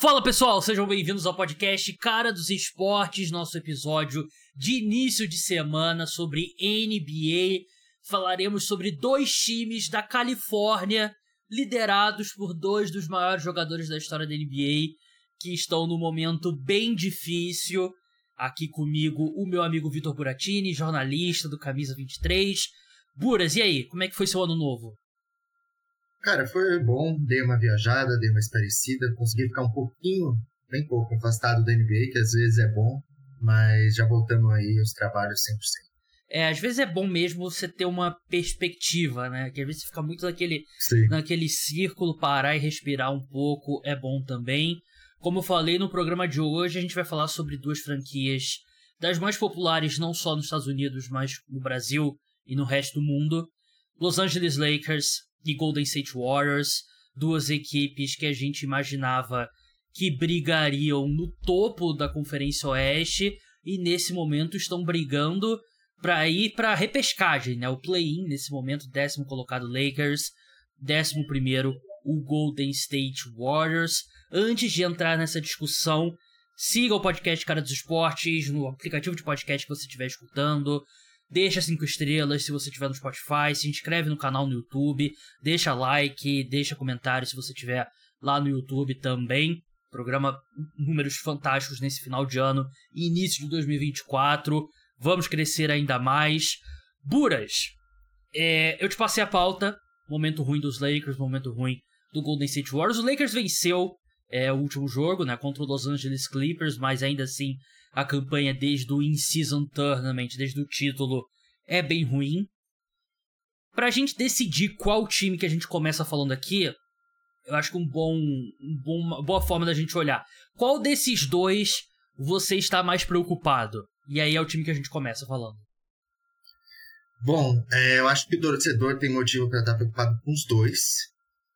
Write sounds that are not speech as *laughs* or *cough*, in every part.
Fala pessoal, sejam bem-vindos ao podcast Cara dos Esportes, nosso episódio de início de semana sobre NBA. Falaremos sobre dois times da Califórnia, liderados por dois dos maiores jogadores da história da NBA, que estão num momento bem difícil. Aqui comigo o meu amigo Vitor Buratini, jornalista do Camisa 23. Buras, e aí, como é que foi seu ano novo? Cara, foi bom, dei uma viajada, dei uma esparecida, consegui ficar um pouquinho, bem pouco, afastado da NBA, que às vezes é bom, mas já voltamos aí aos trabalhos 100%. É, às vezes é bom mesmo você ter uma perspectiva, né? Que às vezes você fica muito naquele, naquele círculo, parar e respirar um pouco é bom também. Como eu falei no programa de hoje, a gente vai falar sobre duas franquias das mais populares não só nos Estados Unidos, mas no Brasil e no resto do mundo. Los Angeles Lakers e Golden State Warriors, duas equipes que a gente imaginava que brigariam no topo da Conferência Oeste e nesse momento estão brigando para ir para repescagem, né? O play-in nesse momento, décimo colocado Lakers, décimo primeiro o Golden State Warriors. Antes de entrar nessa discussão, siga o podcast Cara dos Esportes no aplicativo de podcast que você estiver escutando. Deixa cinco estrelas se você estiver no Spotify, se inscreve no canal no YouTube, deixa like, deixa comentário se você estiver lá no YouTube também. Programa números fantásticos nesse final de ano e início de 2024. Vamos crescer ainda mais. Buras, é, eu te passei a pauta. Momento ruim dos Lakers, momento ruim do Golden State Warriors. O Lakers venceu é, o último jogo, né, contra o Los Angeles Clippers, mas ainda assim a campanha desde o In-Season Tournament, desde o título, é bem ruim. Pra gente decidir qual time que a gente começa falando aqui, eu acho que um bom, um bom, uma boa forma da gente olhar. Qual desses dois você está mais preocupado? E aí é o time que a gente começa falando. Bom, é, eu acho que o torcedor tem motivo para estar preocupado com os dois,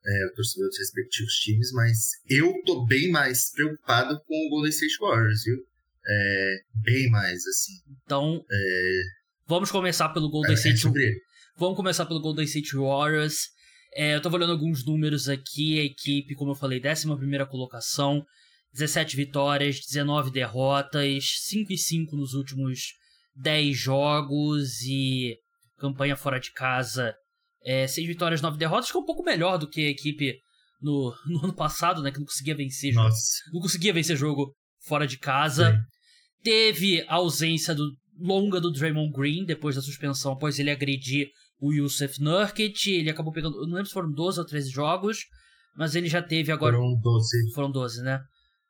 é, o torcedor dos respectivos times, mas eu tô bem mais preocupado com o Golden State Warriors, viu? É, bem mais, assim. Então, é... vamos começar pelo Golden é, State. Vamos começar pelo Golden State Warriors. É, eu tô olhando alguns números aqui. A equipe, como eu falei, 11 colocação, 17 vitórias, 19 derrotas, 5 e 5 nos últimos 10 jogos e campanha fora de casa, é, 6 vitórias, 9 derrotas, que é um pouco melhor do que a equipe no, *laughs* no ano passado, né? Que não conseguia vencer Nossa. jogo. Não conseguia vencer jogo fora de casa. Sim. Teve a ausência do, longa do Draymond Green depois da suspensão, após ele agredir o Yusuf Nurkic. Ele acabou pegando, não lembro se foram 12 ou 13 jogos, mas ele já teve agora. Foram 12. Foram 12, né?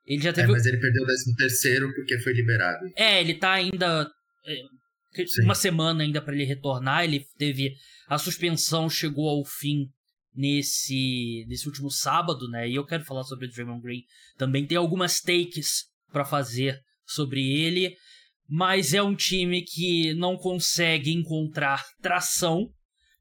Ele já teve. É, mas ele perdeu o 13 terceiro porque foi liberado. É, ele tá ainda. É, Sim. Uma semana ainda para ele retornar. Ele teve. A suspensão chegou ao fim nesse, nesse último sábado, né? E eu quero falar sobre o Draymond Green. Também tem algumas takes para fazer sobre ele, mas é um time que não consegue encontrar tração.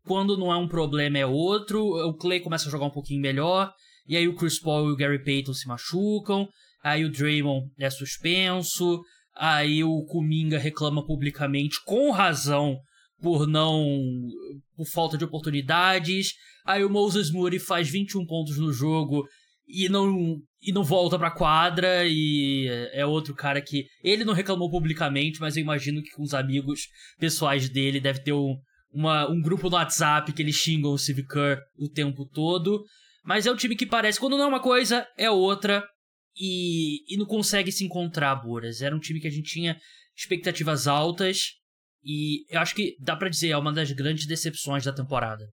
Quando não é um problema é outro. O Clay começa a jogar um pouquinho melhor, e aí o Chris Paul e o Gary Payton se machucam, aí o Draymond é suspenso, aí o Kuminga reclama publicamente com razão por não por falta de oportunidades. Aí o Moses Moody faz 21 pontos no jogo e não e não volta pra quadra e é outro cara que ele não reclamou publicamente, mas eu imagino que com os amigos pessoais dele deve ter um, uma, um grupo no WhatsApp que eles xingam o Steve Kerr o tempo todo. Mas é um time que parece, quando não é uma coisa, é outra. E, e não consegue se encontrar, Boras. Era um time que a gente tinha expectativas altas. E eu acho que dá para dizer, é uma das grandes decepções da temporada.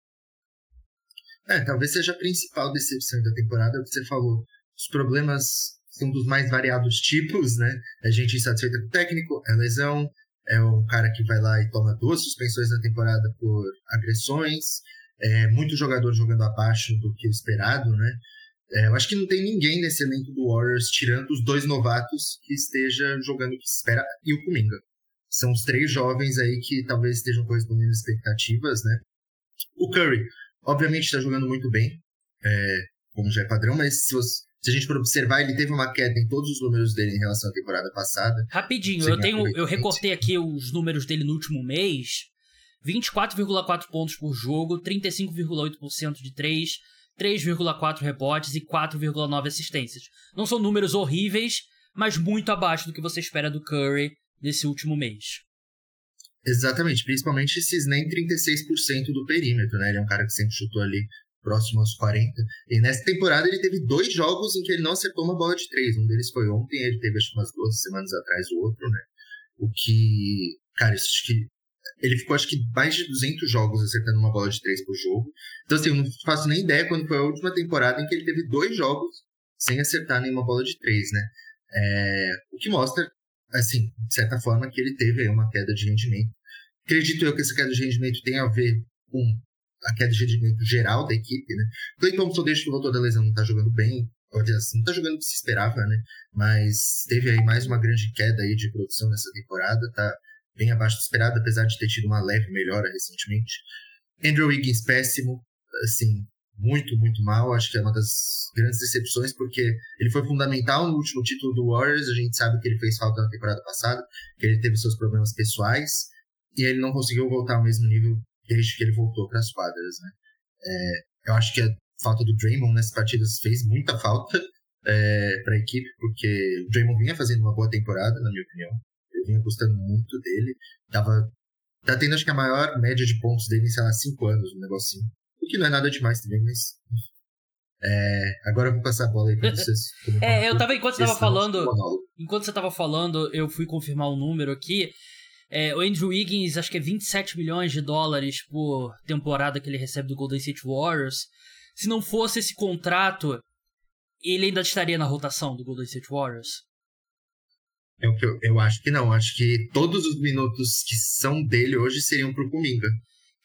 É, talvez seja a principal decepção da temporada, o que você falou. Os problemas são dos mais variados tipos, né? A gente insatisfeita com o técnico, é lesão, é um cara que vai lá e toma duas suspensões na temporada por agressões, é muito jogador jogando abaixo do que esperado, né? É, eu acho que não tem ninguém nesse elenco do Warriors, tirando os dois novatos, que esteja jogando o que se espera, e o Kuminga. São os três jovens aí que talvez estejam correspondendo expectativas, né? O Curry, Obviamente está jogando muito bem, é, como já é padrão, mas se, você, se, a gente for observar, ele teve uma queda em todos os números dele em relação à temporada passada. Rapidinho, eu tenho, eu recortei aqui os números dele no último mês. 24,4 pontos por jogo, 35,8% de 3, 3,4 rebotes e 4,9 assistências. Não são números horríveis, mas muito abaixo do que você espera do Curry nesse último mês. Exatamente, principalmente esses nem 36% do perímetro, né? Ele é um cara que sempre chutou ali próximo aos 40. E nessa temporada ele teve dois jogos em que ele não acertou uma bola de três. Um deles foi ontem, ele teve acho umas duas semanas atrás o outro, né? O que, cara, isso acho que ele ficou acho que mais de 200 jogos acertando uma bola de três por jogo. Então assim, eu não faço nem ideia quando foi a última temporada em que ele teve dois jogos sem acertar nenhuma bola de três, né? É, o que mostra, assim, de certa forma, que ele teve aí uma queda de rendimento. Acredito eu que essa queda de rendimento tem a ver com a queda de rendimento geral da equipe, né? Clay Thompson, desde que voltou da lesão, não tá jogando bem, pode assim, não tá jogando o que se esperava, né? Mas teve aí mais uma grande queda aí de produção nessa temporada, tá bem abaixo do esperado, apesar de ter tido uma leve melhora recentemente. Andrew Wiggins, péssimo, assim, muito, muito mal. Acho que é uma das grandes decepções, porque ele foi fundamental no último título do Warriors. A gente sabe que ele fez falta na temporada passada, que ele teve seus problemas pessoais, e ele não conseguiu voltar ao mesmo nível desde que ele voltou para as quadras. Né? É, eu acho que a falta do Draymond nessas partidas fez muita falta é, para a equipe, porque o Draymond vinha fazendo uma boa temporada, na minha opinião. Eu vinha gostando muito dele. Tava, tá tendo, acho que, a maior média de pontos dele em, sei lá, 5 anos, um negocinho. O que não é nada demais também, mas. É, agora eu vou passar a bola aí pra *laughs* vocês. é, eu tava, enquanto você tava falando. Enquanto você tava falando, eu fui confirmar um número aqui. É, o Andrew Wiggins, acho que é 27 milhões de dólares por temporada que ele recebe do Golden State Warriors. Se não fosse esse contrato, ele ainda estaria na rotação do Golden State Warriors? Eu, eu, eu acho que não. Acho que todos os minutos que são dele hoje seriam pro Kuminga.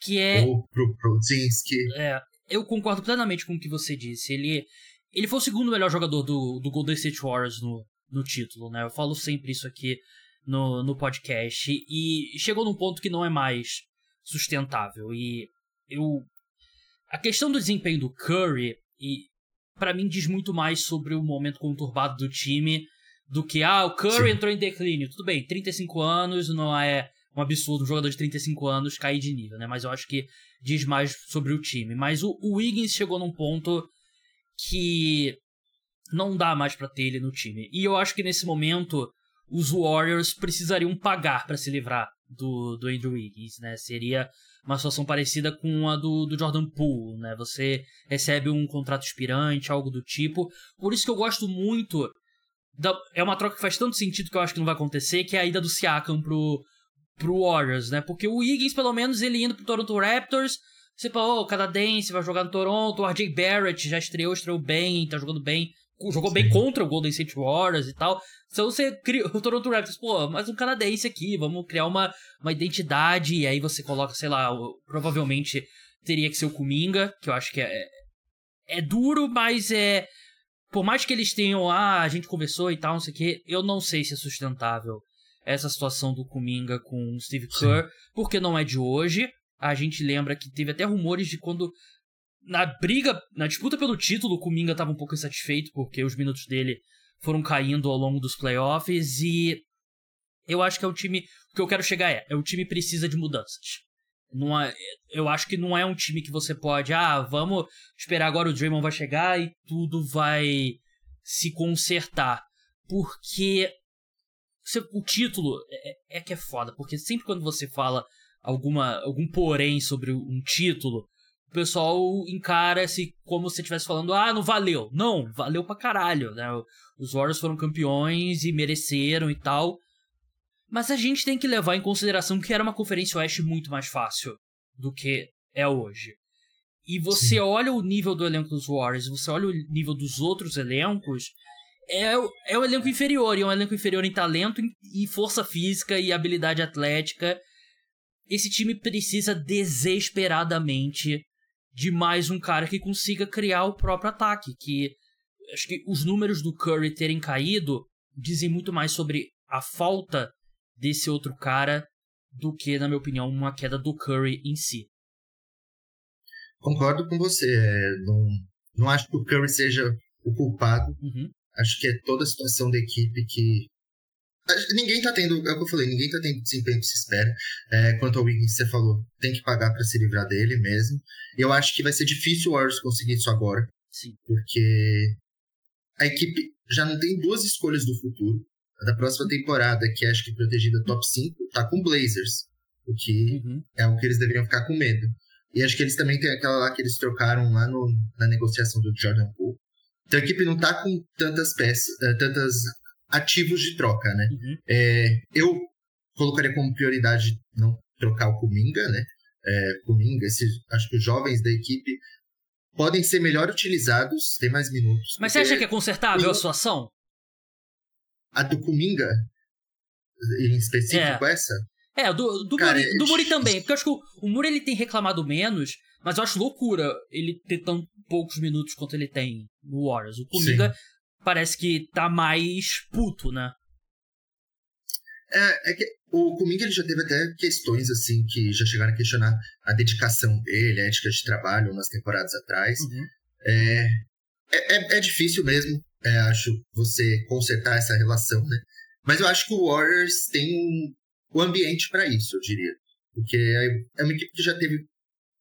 Que é. Ou pro Prozinski. É. Eu concordo plenamente com o que você disse. Ele, ele foi o segundo melhor jogador do, do Golden State Warriors no, no título, né? Eu falo sempre isso aqui no, no podcast. E chegou num ponto que não é mais sustentável. E eu. A questão do desempenho do Curry, e para mim diz muito mais sobre o momento conturbado do time do que, ah, o Curry Sim. entrou em declínio. Tudo bem, 35 anos não é um absurdo um jogador de 35 anos cair de nível, né? Mas eu acho que diz mais sobre o time. Mas o, o Wiggins chegou num ponto que não dá mais para ter ele no time. E eu acho que nesse momento os Warriors precisariam pagar para se livrar do, do Andrew Wiggins, né? Seria uma situação parecida com a do, do Jordan Poole, né? Você recebe um contrato expirante, algo do tipo. Por isso que eu gosto muito. Da, é uma troca que faz tanto sentido que eu acho que não vai acontecer, que é a ida do Siakam pro, pro Warriors, né? Porque o Wiggins, pelo menos, ele indo pro Toronto Raptors, você fala, oh, o canadense vai jogar no Toronto, o RJ Barrett já estreou, estreou bem, tá jogando bem, jogou Sim. bem contra o Golden State Warriors e tal. Então você cria *laughs* o Toronto Raptors, pô, mais um canadense aqui, vamos criar uma, uma identidade, e aí você coloca, sei lá, provavelmente teria que ser o Kuminga, que eu acho que é, é duro, mas é. Por mais que eles tenham, ah, a gente conversou e tal, não sei o quê, eu não sei se é sustentável essa situação do Kuminga com o Steve Kerr, Sim. porque não é de hoje. A gente lembra que teve até rumores de quando na briga, na disputa pelo título, o Kuminga estava um pouco insatisfeito porque os minutos dele foram caindo ao longo dos playoffs e eu acho que é o time, o que eu quero chegar é, é o time precisa de mudanças. Não é, eu acho que não é um time que você pode, ah, vamos esperar agora o Draymond vai chegar e tudo vai se consertar. Porque o título é, é, que é foda, porque sempre quando você fala alguma algum porém sobre um título, o pessoal encara-se como se estivesse falando, ah, não valeu. Não, valeu pra caralho, né? Os Warriors foram campeões e mereceram e tal. Mas a gente tem que levar em consideração que era uma conferência oeste muito mais fácil do que é hoje. E você Sim. olha o nível do elenco dos Warriors, você olha o nível dos outros elencos, é, é o elenco inferior, e é um elenco inferior em talento e força física e habilidade atlética. Esse time precisa desesperadamente de mais um cara que consiga criar o próprio ataque. Que acho que os números do Curry terem caído dizem muito mais sobre a falta desse outro cara do que, na minha opinião, uma queda do Curry em si. Concordo com você. É, não, não acho que o Curry seja o culpado. Uhum. Acho que é toda a situação da equipe que Ninguém tá tendo, é o que eu falei, ninguém tá tendo desempenho que se espera. É, quanto ao Wiggins, você falou, tem que pagar para se livrar dele mesmo. E eu acho que vai ser difícil o Warriors conseguir isso agora. Sim. Porque a equipe já não tem duas escolhas do futuro. A da próxima temporada, que acho que protegida top 5, tá com Blazers. O que uhum. é o que eles deveriam ficar com medo. E acho que eles também têm aquela lá que eles trocaram lá no, na negociação do Jordan Poole. Então a equipe não tá com tantas peças, uh, tantas ativos de troca, né? Uhum. É, eu colocaria como prioridade não trocar o Kuminga, né? É, Kuminga, acho que os jovens da equipe podem ser melhor utilizados, ter mais minutos. Mas você acha que é consertável a situação? A do Kuminga, em específico, é. essa? É, do, do, Cara, Muri, do Muri também. Porque eu acho que o, o Muri ele tem reclamado menos, mas eu acho loucura ele ter tão poucos minutos quanto ele tem no Warriors. O Kuminga parece que tá mais puto, né? É, é que o Kuminga ele já teve até questões assim que já chegaram a questionar a dedicação dele, a ética de trabalho umas temporadas atrás. Uhum. É, é, é, é, difícil mesmo, é, acho, você consertar essa relação, né? Mas eu acho que o Warriors tem o ambiente para isso, eu diria. Porque é, é uma equipe que já teve.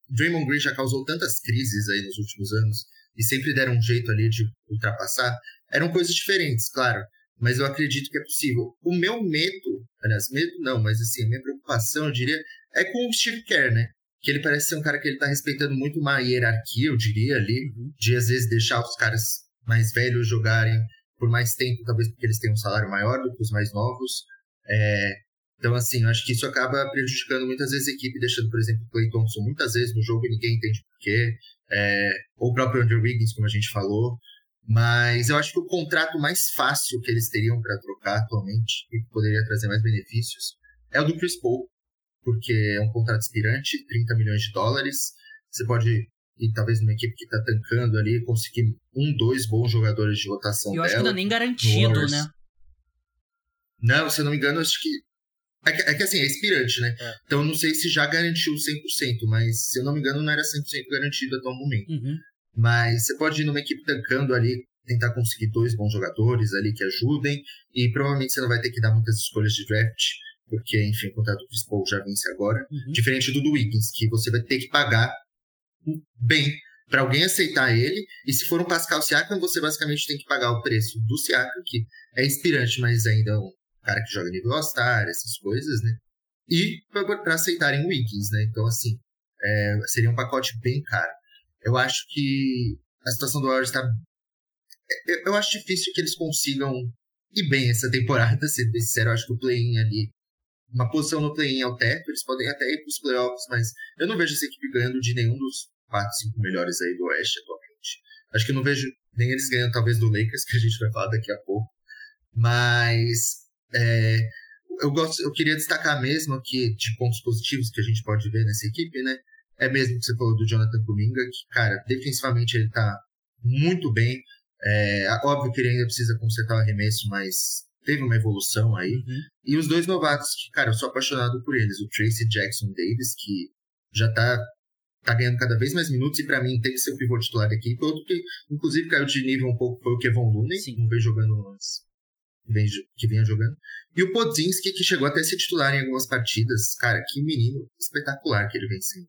Draymond Green já causou tantas crises aí nos últimos anos e sempre deram um jeito ali de ultrapassar. Eram coisas diferentes, claro, mas eu acredito que é possível. O meu medo, aliás, medo não, mas assim, a minha preocupação, eu diria, é com o Steve Kerr, né? Que ele parece ser um cara que ele tá respeitando muito uma hierarquia, eu diria ali, uhum. de às vezes deixar os caras mais velhos jogarem por mais tempo, talvez porque eles tenham um salário maior do que os mais novos. É, então, assim, eu acho que isso acaba prejudicando muitas vezes a equipe, deixando, por exemplo, o Clay Thompson muitas vezes no jogo e ninguém entende porquê. É, ou o próprio Andrew Wiggins, como a gente falou. Mas eu acho que o contrato mais fácil que eles teriam para trocar atualmente e que poderia trazer mais benefícios é o do Chris Paul, porque é um contrato aspirante, 30 milhões de dólares. Você pode ir talvez numa equipe que está tancando ali conseguir um, dois bons jogadores de rotação. Eu acho que não é nem garantido, né? Não, se eu não me engano, acho que é que, é que assim, é inspirante, né? É. Então não sei se já garantiu 100%, mas se eu não me engano não era 100% garantido até o momento. Uhum. Mas você pode ir numa equipe tancando ali, tentar conseguir dois bons jogadores ali que ajudem, e provavelmente você não vai ter que dar muitas escolhas de draft, porque, enfim, o contrato do Chris Paul já vence agora. Uhum. Diferente do do Wiggins, que você vai ter que pagar bem para alguém aceitar ele, e se for um Pascal Siakam, você basicamente tem que pagar o preço do Siakam, que é inspirante, mas ainda é um cara que joga nível All-Star, essas coisas, né? E para aceitarem o Wiggins, né? Então, assim, é, seria um pacote bem caro. Eu acho que a situação do Warriors está. É, eu acho difícil que eles consigam ir bem essa temporada, *laughs* ser sincero. Eu acho que o play-in ali, uma posição no play-in é o teto, eles podem até ir para os playoffs, mas eu não vejo essa equipe ganhando de nenhum dos 4, 5 melhores aí do Oeste atualmente. Acho que eu não vejo nem eles ganhando, talvez, do Lakers, *laughs* que a gente vai falar daqui a pouco. Mas é, eu, gosto, eu queria destacar mesmo aqui de pontos positivos que a gente pode ver nessa equipe, né? É mesmo que você falou do Jonathan Kuminga, que, cara, defensivamente ele tá muito bem. É, óbvio que ele ainda precisa consertar o arremesso, mas teve uma evolução aí. Uhum. E os dois novatos, que, cara, eu sou apaixonado por eles. O Tracy Jackson Davis, que já tá, tá ganhando cada vez mais minutos e para mim tem que ser o pivô titular da equipe. Outro que, inclusive, caiu de nível um pouco foi o Kevon Looney, Sim. não veio jogando antes que vinha jogando. E o Podzinski, que chegou até a ser titular em algumas partidas. Cara, que menino espetacular que ele vem sendo.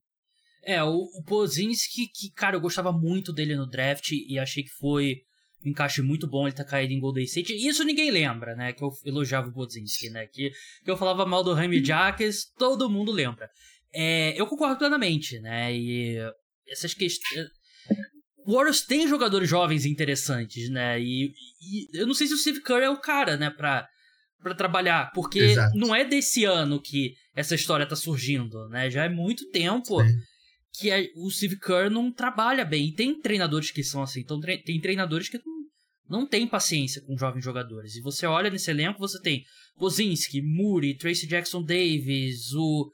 É, o, o Podzinski, que, cara, eu gostava muito dele no draft e achei que foi um encaixe muito bom ele tá caído em Golden State. Isso ninguém lembra, né? Que eu elogiava o Podzinski, né? Que, que eu falava mal do Remy Jacques, todo mundo lembra. É, eu concordo plenamente, né? E essas questões Warriors tem jogadores jovens interessantes, né? E, e, eu não sei se o Steve Kerr é o cara, né, pra, pra trabalhar. Porque Exato. não é desse ano que essa história tá surgindo, né? Já é muito tempo Sim. que a, o Steve Kerr não trabalha bem. E tem treinadores que são assim. Então, tre tem treinadores que não, não têm paciência com jovens jogadores. E você olha nesse elenco, você tem Kozinski, Muri, Tracy Jackson Davis, o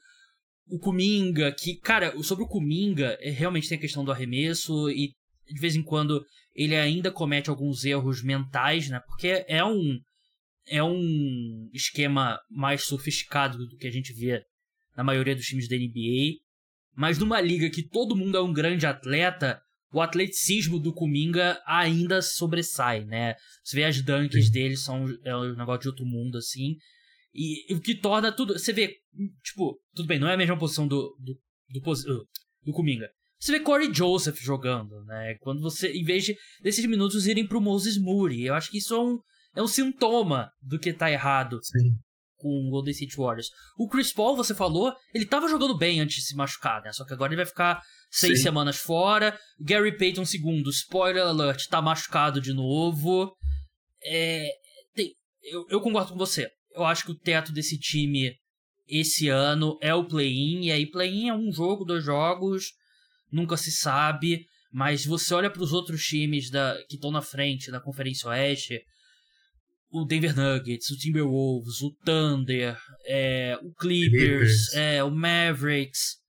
o Kuminga, que, cara, sobre o Kuminga, é, realmente tem a questão do arremesso e de vez em quando ele ainda comete alguns erros mentais, né? Porque é um é um esquema mais sofisticado do que a gente vê na maioria dos times da NBA. Mas numa liga que todo mundo é um grande atleta, o atleticismo do Kuminga ainda sobressai, né? Você vê as dunks Sim. dele, são é um negócio de outro mundo, assim. E, o que torna tudo. Você vê, tipo, tudo bem, não é a mesma posição do, do, do, do Kuminga. Você vê Corey Joseph jogando, né? Quando você, em vez de, desses minutos irem pro Moses Moody. Eu acho que isso é um, é um sintoma do que tá errado Sim. com o Golden State Warriors. O Chris Paul, você falou, ele tava jogando bem antes de se machucar, né? Só que agora ele vai ficar seis Sim. semanas fora. Gary Payton, segundo, spoiler alert, tá machucado de novo. É, tem, eu, eu concordo com você. Eu acho que o teto desse time esse ano é o play-in. E aí, play-in é um jogo, dois jogos, nunca se sabe. Mas você olha para os outros times da, que estão na frente da Conferência Oeste, o Denver Nuggets, o Timberwolves, o Thunder, é, o Clippers, Clippers. É, o Mavericks.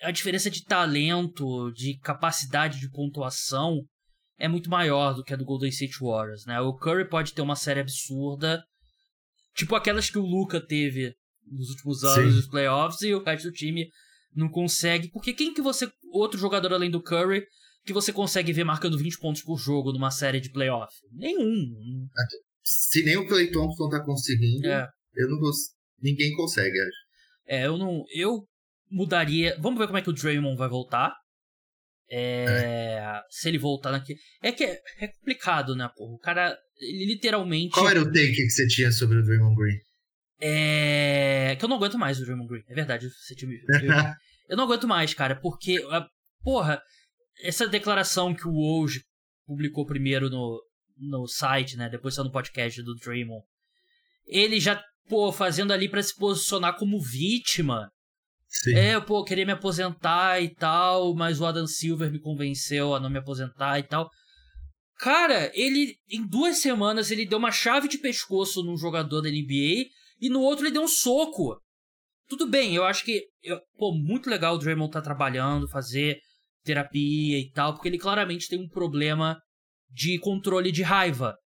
A diferença de talento, de capacidade de pontuação é muito maior do que a do Golden State Warriors, né? O Curry pode ter uma série absurda, tipo aquelas que o Luca teve nos últimos anos dos playoffs e o resto do time não consegue. Porque quem que você, outro jogador além do Curry, que você consegue ver marcando 20 pontos por jogo numa série de playoff? Nenhum. Se nem o Clay Thompson tá conseguindo, é. eu não cons... ninguém consegue, acho. É, eu não. Eu mudaria. Vamos ver como é que o Draymond vai voltar. É, é. Se ele voltar aqui. É que é, é, complicado, né, pô? O cara, ele literalmente. Qual era o take que você tinha sobre o Draymond Green? É. Que eu não aguento mais o Draymond Green. É verdade, você tinha *laughs* Eu não aguento mais, cara, porque. Porra, essa declaração que o Woj publicou primeiro no, no site, né? Depois saiu no podcast do Draymond. Ele já, pô, fazendo ali para se posicionar como vítima. Sim. É, pô, queria me aposentar e tal, mas o Adam Silver me convenceu a não me aposentar e tal. Cara, ele, em duas semanas, ele deu uma chave de pescoço num jogador da NBA e no outro ele deu um soco. Tudo bem, eu acho que, eu, pô, muito legal o Draymond tá trabalhando, fazer terapia e tal, porque ele claramente tem um problema de controle de raiva.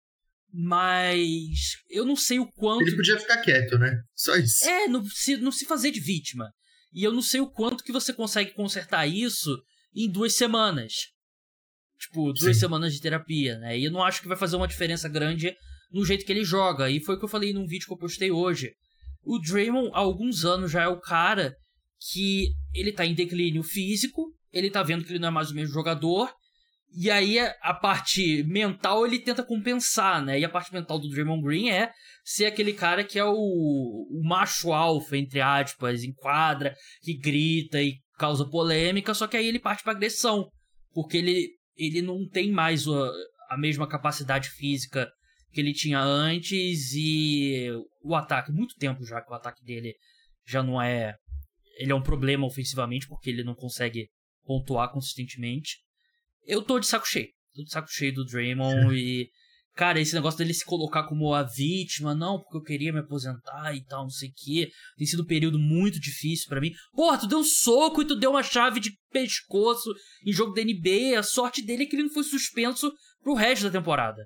Mas eu não sei o quanto. Ele podia ficar quieto, né? Só isso. É, não se, não se fazer de vítima. E eu não sei o quanto que você consegue consertar isso em duas semanas. Tipo, duas Sim. semanas de terapia, né? E eu não acho que vai fazer uma diferença grande no jeito que ele joga. E foi o que eu falei num vídeo que eu postei hoje. O Draymond, há alguns anos, já é o cara que ele tá em declínio físico, ele tá vendo que ele não é mais o mesmo jogador, e aí a parte mental ele tenta compensar, né? E a parte mental do Draymond Green é ser aquele cara que é o, o macho alfa, entre aspas, enquadra, que grita e causa polêmica, só que aí ele parte pra agressão. Porque ele, ele não tem mais a, a mesma capacidade física que ele tinha antes e o ataque, muito tempo já que o ataque dele já não é. Ele é um problema ofensivamente porque ele não consegue pontuar consistentemente eu tô de saco cheio. Tô de saco cheio do Draymond e. Cara, esse negócio dele se colocar como a vítima, não, porque eu queria me aposentar e tal, não sei o quê. Tem sido um período muito difícil para mim. Porra, tu deu um soco e tu deu uma chave de pescoço em jogo da NBA. A sorte dele é que ele não foi suspenso pro resto da temporada.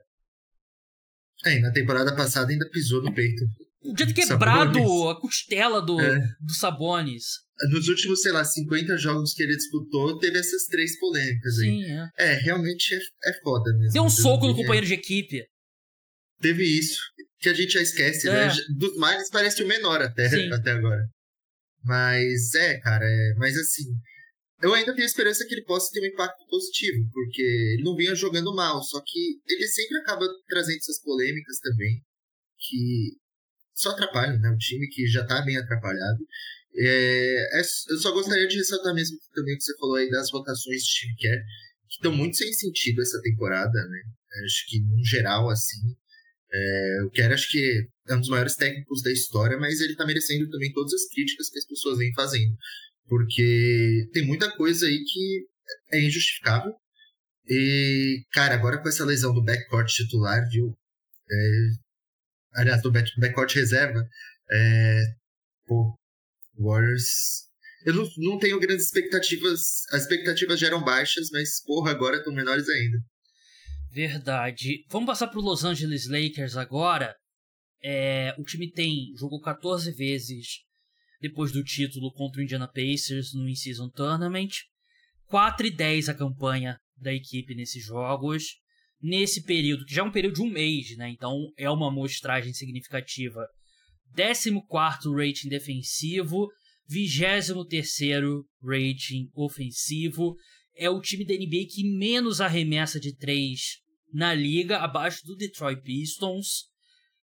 É, na temporada passada ainda pisou no peito. Podia ter quebrado Sabonis. a costela do, é. do Sabonis nos últimos, sei lá, 50 jogos que ele disputou, teve essas três polêmicas aí. Sim, é. é, realmente é, é foda mesmo. Deu um soco no companheiro de equipe. Teve isso, que a gente já esquece, né? é. Dos males parece o menor até, até agora. Mas é, cara, é, mas assim, eu ainda tenho esperança que ele possa ter um impacto positivo, porque ele não vinha jogando mal, só que ele sempre acaba trazendo essas polêmicas também, que só atrapalham, né? O time que já tá bem atrapalhado. É, é, eu só gostaria de ressaltar mesmo também que você falou aí das votações de Steve Kerr, que estão muito sem sentido essa temporada, né? Acho que, no geral, assim, é, o Kerr acho que é um dos maiores técnicos da história, mas ele tá merecendo também todas as críticas que as pessoas vêm fazendo. Porque tem muita coisa aí que é injustificável. E, cara, agora com essa lesão do backcourt titular, viu? É, aliás, do backcourt reserva, é, pô, Warriors. Eu não, não tenho grandes expectativas. As expectativas já eram baixas, mas, porra, agora estão menores ainda. Verdade. Vamos passar pro Los Angeles Lakers agora. É, o time tem jogou 14 vezes depois do título contra o Indiana Pacers no In-Season Tournament. 4 e 10 a campanha da equipe nesses jogos. Nesse período, que já é um período de um mês, né? Então é uma amostragem significativa. 14 rating defensivo, 23 rating ofensivo. É o time da NBA que menos arremessa de três na liga, abaixo do Detroit Pistons.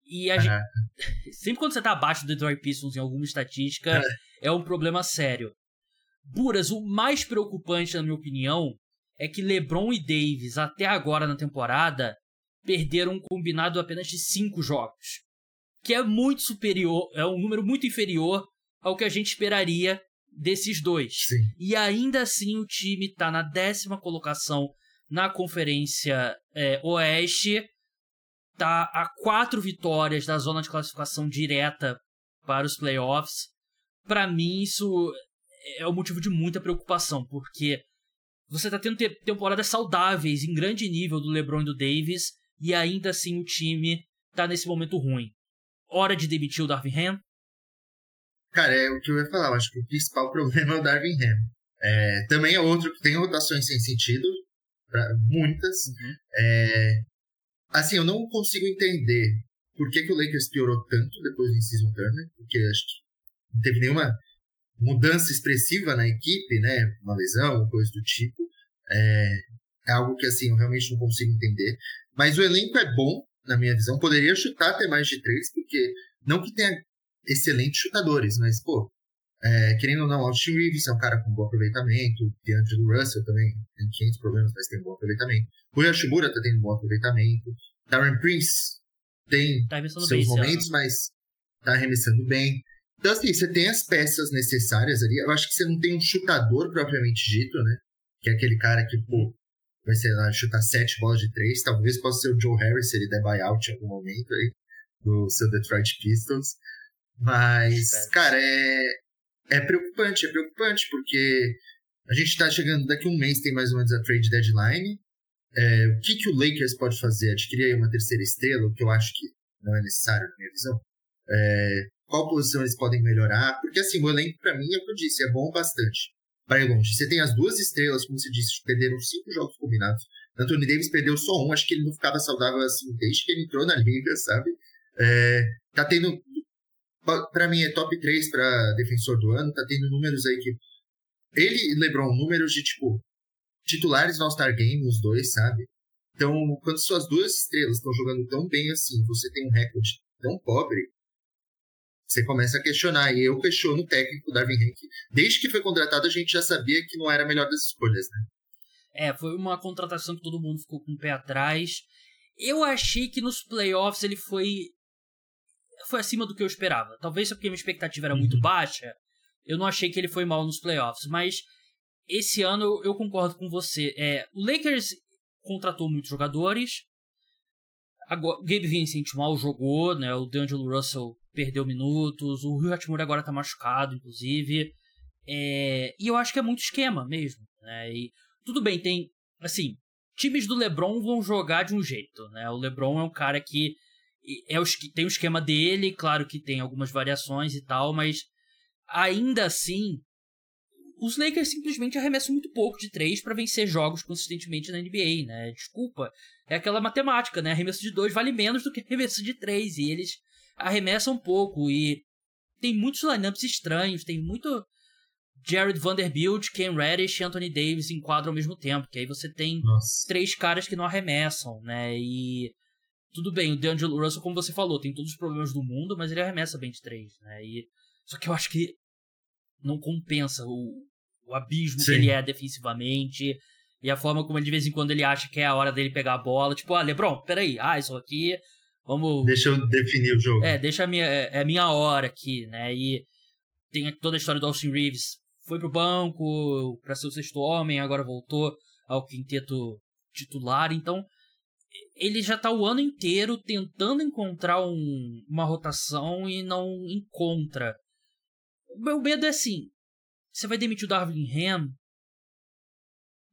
E a uhum. gente... *laughs* sempre quando você tá abaixo do Detroit Pistons em alguma estatística, é. é um problema sério. Buras, o mais preocupante, na minha opinião, é que LeBron e Davis, até agora na temporada, perderam um combinado apenas de cinco jogos. Que é muito superior, é um número muito inferior ao que a gente esperaria desses dois. Sim. E ainda assim o time está na décima colocação na Conferência é, Oeste, tá a quatro vitórias da zona de classificação direta para os playoffs. Para mim, isso é um motivo de muita preocupação, porque você tá tendo temporadas saudáveis em grande nível do LeBron e do Davis, e ainda assim o time tá nesse momento ruim. Hora de demitir o Darvin Ham? Cara, é o que eu ia falar. Eu acho que o principal *laughs* problema é o Darvin Ham. É, também é outro que tem rotações sem sentido, pra, muitas. Uhum. É, assim, eu não consigo entender por que, que o Lakers piorou tanto depois do Season Turner, porque acho que não teve nenhuma mudança expressiva na equipe, né? Uma lesão, coisa do tipo. É, é algo que, assim, eu realmente não consigo entender. Mas o elenco é bom, na minha visão. Poderia chutar até mais de três, porque não que tenha excelentes chutadores, mas, pô, é, querendo ou não, Austin Reeves é um cara com bom aproveitamento, DeAngelo Russell também tem 500 problemas, mas tem um bom aproveitamento. O Yoshimura tá tendo um bom aproveitamento. Darren Prince tem tá seus momentos, mas tá arremessando bem. Então, assim, você tem as peças necessárias ali. Eu acho que você não tem um chutador propriamente dito, né? Que é aquele cara que, pô, vai ser lá, chutar sete bolas de três. Talvez possa ser o Joe Harris se ele der buyout em algum momento aí, do seu Detroit Pistons. Mas, cara, é, é preocupante, é preocupante, porque a gente tá chegando, daqui a um mês tem mais ou menos a trade deadline. É, o que, que o Lakers pode fazer? Adquirir uma terceira estrela, o que eu acho que não é necessário, na minha visão. É, qual posição eles podem melhorar, porque assim, o elenco para mim é o que eu disse, é bom bastante para ir longe. Você tem as duas estrelas, como você disse, perderam cinco jogos combinados. Anthony Davis perdeu só um, acho que ele não ficava saudável assim desde que ele entrou na liga, sabe? É, tá tendo, para mim é top 3 para defensor do ano, tá tendo números aí que ele e LeBron, números de tipo titulares no All-Star Game, os dois, sabe? Então, quando suas duas estrelas estão jogando tão bem assim, você tem um recorde tão pobre, você começa a questionar. E eu questiono o técnico Darwin Hank. Desde que foi contratado, a gente já sabia que não era a melhor das escolhas, né? É, foi uma contratação que todo mundo ficou com o pé atrás. Eu achei que nos playoffs ele foi. Foi acima do que eu esperava. Talvez porque a minha expectativa era muito uhum. baixa. Eu não achei que ele foi mal nos playoffs. Mas esse ano eu concordo com você. É, o Lakers contratou muitos jogadores. Agora, Gabe Vincent mal jogou, né? O D'Angelo Russell perdeu minutos, o Rio Hachimura agora tá machucado, inclusive. É, e eu acho que é muito esquema mesmo, né? E tudo bem, tem. Assim, times do LeBron vão jogar de um jeito, né? O LeBron é um cara que é o, tem o esquema dele, claro que tem algumas variações e tal, mas ainda assim, os Lakers simplesmente arremessam muito pouco de três para vencer jogos consistentemente na NBA, né? Desculpa, é aquela matemática, né? Arremesso de dois vale menos do que arremesso de três e eles arremessa um pouco e tem muitos lineups estranhos, tem muito Jared Vanderbilt, Ken Reddish e Anthony Davis em quadro ao mesmo tempo, que aí você tem Nossa. três caras que não arremessam, né? E tudo bem, o DeAngelo Russell, como você falou, tem todos os problemas do mundo, mas ele arremessa bem de três, né? E só que eu acho que não compensa o, o abismo Sim. que ele é defensivamente e a forma como ele, de vez em quando ele acha que é a hora dele pegar a bola, tipo, ah, LeBron, peraí, ah, isso aqui Vamos. Deixa eu definir o jogo. É, deixa a minha, é, é a minha hora aqui, né? E tem toda a história do Austin Reeves. Foi pro banco para ser o sexto homem, agora voltou ao quinteto titular. Então, ele já tá o ano inteiro tentando encontrar um, uma rotação e não encontra. O meu medo é assim: você vai demitir o Darwin Ham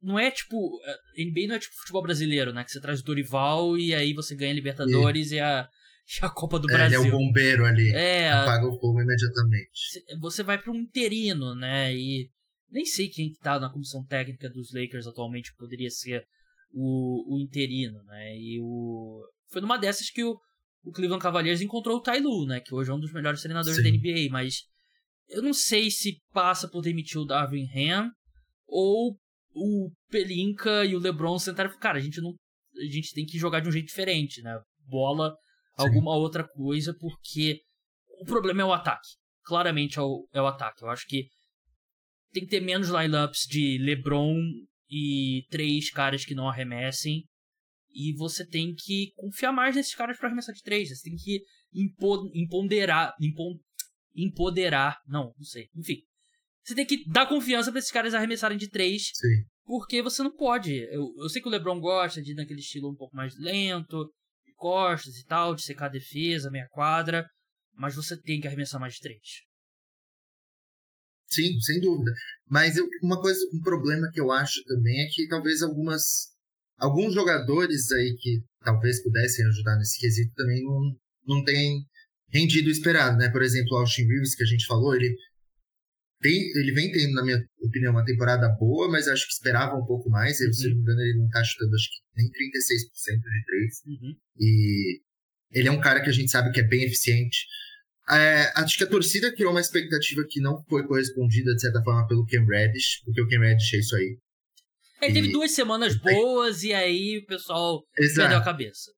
não é tipo. NBA não é tipo futebol brasileiro, né? Que você traz o Dorival e aí você ganha a Libertadores e, e, a, *laughs* e a Copa do é, Brasil. Ele é o bombeiro ali. É. Apaga o fogo imediatamente. Você vai para um interino, né? E Nem sei quem tá na comissão técnica dos Lakers atualmente, poderia ser o, o interino, né? E o. Foi numa dessas que o, o Cleveland Cavaliers encontrou o Ty Lue, né? Que hoje é um dos melhores treinadores Sim. da NBA, mas eu não sei se passa por demitir o Darvin Ham ou o Pelinka e o LeBron sentaram cara, a gente não a gente tem que jogar de um jeito diferente, né? Bola, Sim. alguma outra coisa, porque o problema é o ataque. Claramente é o, é o ataque. Eu acho que tem que ter menos lineups de LeBron e três caras que não arremessem. E você tem que confiar mais nesses caras para arremessar de três. Você tem que impo, empoderar, empoderar. Não, não sei. Enfim. Você tem que dar confiança para esses caras arremessarem de três. Sim. Porque você não pode. Eu, eu sei que o LeBron gosta de ir naquele estilo um pouco mais lento, de costas e tal, de secar a defesa, meia quadra. Mas você tem que arremessar mais de três. Sim, sem dúvida. Mas eu, uma coisa, um problema que eu acho também é que talvez algumas alguns jogadores aí que talvez pudessem ajudar nesse quesito também não, não têm rendido o esperado, né? Por exemplo, o Austin Rivers, que a gente falou, ele, tem, ele vem tendo, na minha opinião, uma temporada boa, mas acho que esperava um pouco mais. Uhum. Se não me engano, ele não tá chutando, acho que nem 36% de três. Uhum. E ele é um cara que a gente sabe que é bem eficiente. É, acho que a torcida criou uma expectativa que não foi correspondida, de certa forma, pelo Cam Reddish, porque o Cam Reddish é isso aí. Ele teve duas semanas *laughs* boas e aí o pessoal Exato. perdeu a cabeça.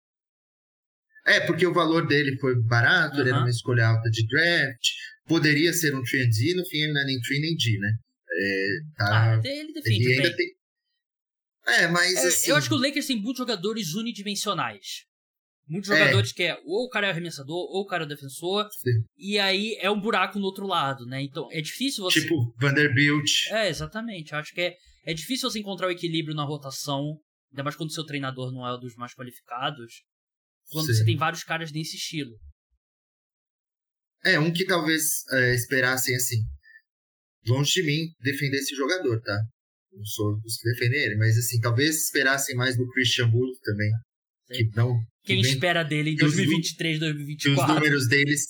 É, porque o valor dele foi barato, uhum. ele era uma escolha alta de draft, poderia ser um 3D, no fim ele não é nem 3 nem D, né? É, tá, ah, ele defende ele ainda tem... É, mas é, assim... Eu acho que o Lakers tem muitos jogadores unidimensionais. Muitos é. jogadores que é ou o cara é o arremessador, ou o cara é o defensor, Sim. e aí é um buraco no outro lado, né? Então é difícil você. Tipo Vanderbilt. É, exatamente. Eu acho que é, é difícil você encontrar o equilíbrio na rotação, ainda mais quando o seu treinador não é um dos mais qualificados, quando Sim. você tem vários caras desse estilo. É, um que talvez é, esperassem assim. Longe de mim defender esse jogador, tá? Não sou dos que defendem ele, mas assim, talvez esperassem mais do Christian Wood também. Sim. Que não quem espera dele em 2023, 2024. os números deles,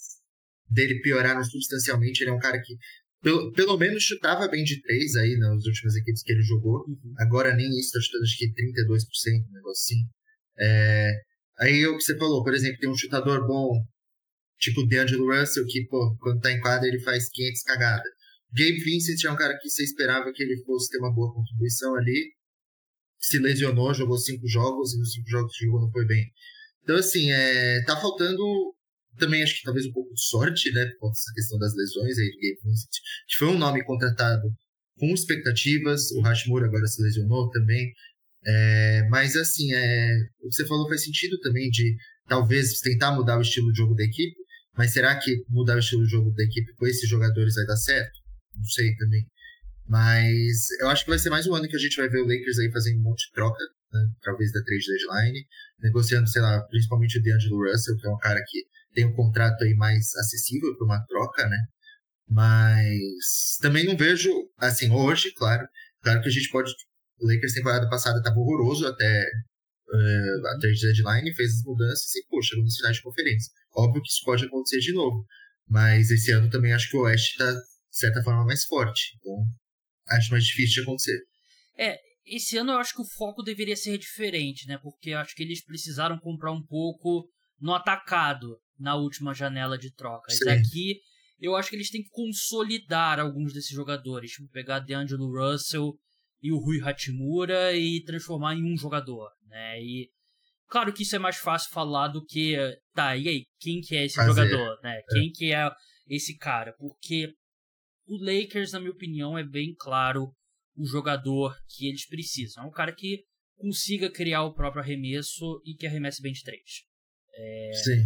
dele pioraram substancialmente. Ele é um cara que, pelo, pelo menos, chutava bem de três aí nas últimas equipes que ele jogou. Uhum. Agora nem isso, tá chutando acho que 32%, um negócio assim. É, aí o que você falou, por exemplo, tem um chutador bom, tipo o DeAngelo Russell, que, pô, quando tá em quadra ele faz 500 cagadas. Gabe Vincent é um cara que você esperava que ele fosse ter uma boa contribuição ali. Se lesionou, jogou cinco jogos e nos cinco jogos que jogou não foi bem. Então, assim, é, tá faltando também, acho que talvez um pouco de sorte, né? Por essa questão das lesões aí. Que foi um nome contratado com expectativas. O Hashimura agora se lesionou também. É, mas, assim, é, o que você falou faz sentido também de talvez tentar mudar o estilo de jogo da equipe. Mas será que mudar o estilo de jogo da equipe com esses jogadores vai dar certo? Não sei também. Mas eu acho que vai ser mais um ano que a gente vai ver o Lakers aí fazendo um monte de troca né, da trade deadline, negociando, sei lá, principalmente o DeAngelo Russell, que é um cara que tem um contrato aí mais acessível para uma troca, né? Mas também não vejo, assim, hoje, claro, claro que a gente pode. O Lakers temporada passada estava horroroso até uh, a trade deadline, fez as mudanças e, pô, chegou final de conferência. Óbvio que isso pode acontecer de novo, mas esse ano também acho que o Oeste está, de certa forma, mais forte. Então, acho mais difícil de acontecer. É, esse ano eu acho que o foco deveria ser diferente, né? Porque eu acho que eles precisaram comprar um pouco no atacado na última janela de trocas. Sim. Aqui eu acho que eles têm que consolidar alguns desses jogadores, tipo pegar DeAngelo Russell e o Rui Hachimura e transformar em um jogador, né? E claro que isso é mais fácil falar do que tá, e aí, quem que é esse Fazer. jogador, né? É. Quem que é esse cara? Porque o Lakers, na minha opinião, é bem claro o jogador que eles precisam. É um cara que consiga criar o próprio arremesso e que arremesse bem de três. É... Sim.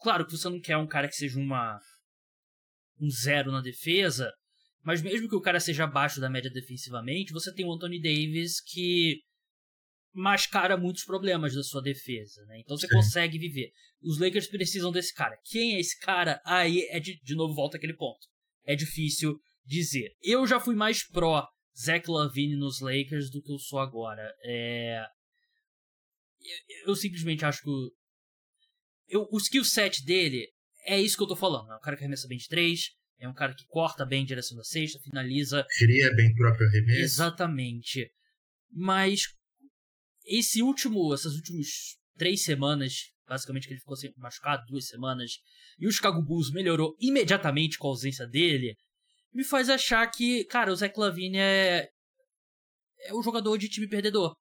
Claro que você não quer um cara que seja uma um zero na defesa, mas mesmo que o cara seja abaixo da média defensivamente, você tem o Anthony Davis que mascara muitos problemas da sua defesa, né? Então você Sim. consegue viver. Os Lakers precisam desse cara. Quem é esse cara? Aí é de, de novo volta aquele ponto. É difícil dizer. Eu já fui mais pró Zach Lavine nos Lakers do que eu sou agora. É... Eu, eu simplesmente acho que o, eu, o skill set dele é isso que eu tô falando. É um cara que arremessa bem de 3, É um cara que corta bem em direção da cesta, finaliza. Cria bem o próprio arremesso. Exatamente. Mas esse último, essas últimas três semanas, basicamente que ele ficou sempre machucado, duas semanas, e o Chicago Bulls melhorou imediatamente com a ausência dele, me faz achar que, cara, o Zach Lavine é, é o jogador de time perdedor.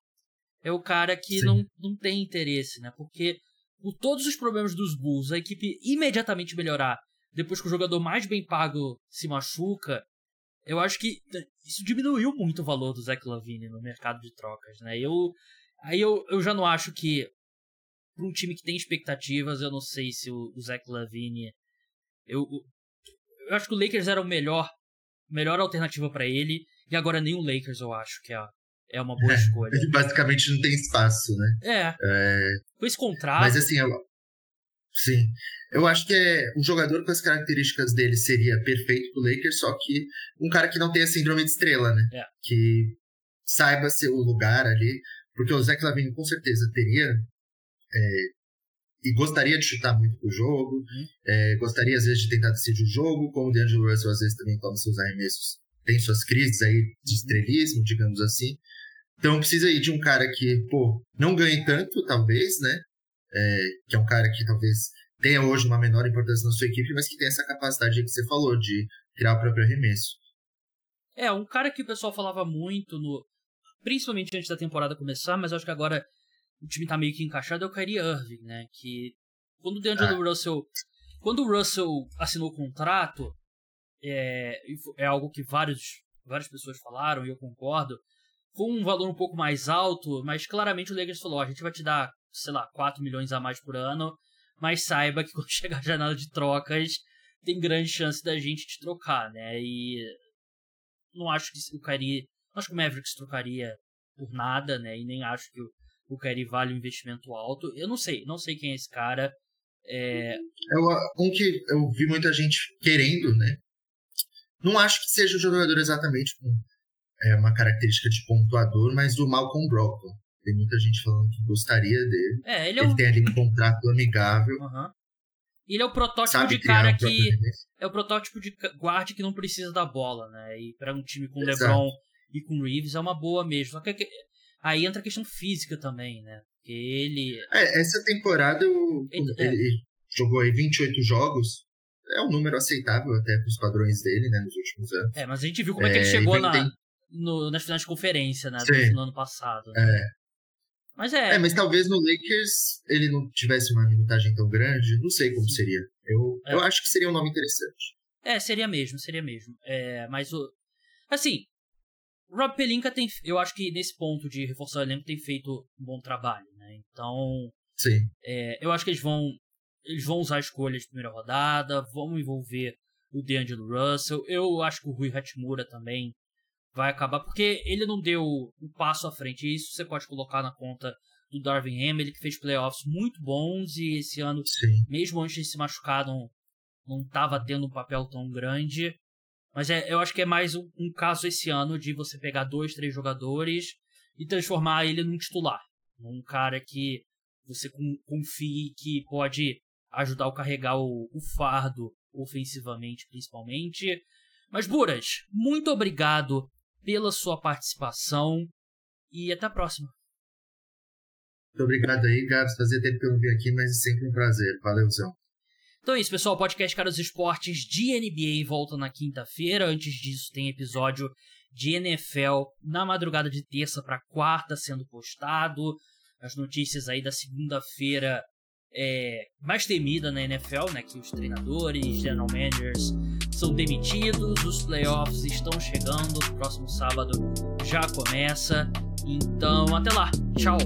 É o cara que não, não tem interesse, né? Porque por todos os problemas dos Bulls, a equipe imediatamente melhorar depois que o jogador mais bem pago se machuca, eu acho que isso diminuiu muito o valor do Zach Lavine no mercado de trocas, né? Eu, aí eu, eu já não acho que para um time que tem expectativas, eu não sei se o, o Zach Lavine eu, eu acho que o Lakers era o melhor melhor alternativa para ele e agora nem o Lakers eu acho que é, é uma boa é, escolha. Ele *laughs* basicamente não tem espaço, né? É. é... Com esse contrato. Mas assim, eu, sim. Eu acho que é um jogador com as características dele seria perfeito pro Lakers, só que um cara que não tem a síndrome de estrela, né? É. Que saiba seu lugar ali, porque o Zach Lavine com certeza teria é, e gostaria de chutar muito pro jogo, uhum. é, gostaria às vezes de tentar decidir o jogo, como o DeAngelo Russell às vezes também toma seus arremessos, tem suas crises aí de estrelismo, digamos assim. Então precisa aí de um cara que, pô, não ganhe tanto, talvez, né? É, que é um cara que talvez tenha hoje uma menor importância na sua equipe, mas que tem essa capacidade que você falou de criar o próprio arremesso. É, um cara que o pessoal falava muito no. Principalmente antes da temporada começar, mas acho que agora o time tá meio que encaixado, é o Kyrie Irving, né? Que quando o DeAngelo ah. Russell. Quando o Russell assinou o contrato, é, é algo que vários, várias pessoas falaram e eu concordo. Foi um valor um pouco mais alto, mas claramente o Lakers falou: a gente vai te dar, sei lá, 4 milhões a mais por ano mas saiba que *laughs* quando chegar a janela de trocas, tem grande chance da gente te trocar, né? E não acho que o Kyrie, não acho que o Mavericks trocaria por nada, né? E nem acho que o, o Kyrie vale um investimento alto. Eu não sei, não sei quem é esse cara. É... é um que eu vi muita gente querendo, né? Não acho que seja um jogador exatamente com é, uma característica de pontuador, mas do Malcolm Brogdon. Tem muita gente falando que gostaria dele. É, ele, é ele tem ali um contrato amigável. Uhum. Ele é o protótipo Sabe de cara que. É o protótipo de guarda que não precisa da bola, né? E para um time com Exato. LeBron e com Reeves é uma boa mesmo. Só que aí entra a questão física também, né? Porque ele. É, essa temporada ele, é. ele jogou aí 28 jogos. É um número aceitável até para os padrões dele, né? Nos últimos anos. É, mas a gente viu como é, que ele é, chegou na, tem... no, nas finais de conferência, né? No ano passado. Né? É. Mas é. É, mas talvez no Lakers ele não tivesse uma minutagem tão grande. Não sei como seria. Eu, é. eu acho que seria um nome interessante. É, seria mesmo, seria mesmo. É, mas o. Assim, Rob Pelinka tem. Eu acho que nesse ponto de reforçar o elenco tem feito um bom trabalho, né? Então. Sim. É, eu acho que eles vão. Eles vão usar escolhas de primeira rodada, vão envolver o DeAngelo Russell. Eu acho que o Rui Hachimura também vai acabar, porque ele não deu um passo à frente. Isso você pode colocar na conta do Darvin Ham, ele que fez playoffs muito bons e esse ano, Sim. mesmo antes de se machucar, não estava tendo um papel tão grande. Mas é, eu acho que é mais um, um, caso esse ano de você pegar dois, três jogadores e transformar ele num titular. Num cara que você confie que pode ajudar a carregar o, o fardo ofensivamente, principalmente. Mas, Buras, muito obrigado pela sua participação e até a próxima. Muito obrigado aí, Gabs. Fazia tempo que eu não vim aqui, mas é sempre um prazer. Valeuzão. Então é isso, pessoal. Podcast Caros Esportes de NBA volta na quinta-feira. Antes disso, tem episódio de NFL na madrugada de terça para quarta sendo postado. As notícias aí da segunda-feira é, mais temida na NFL, né? Que os treinadores, general managers são demitidos, os playoffs estão chegando, próximo sábado já começa. Então, até lá. Tchau.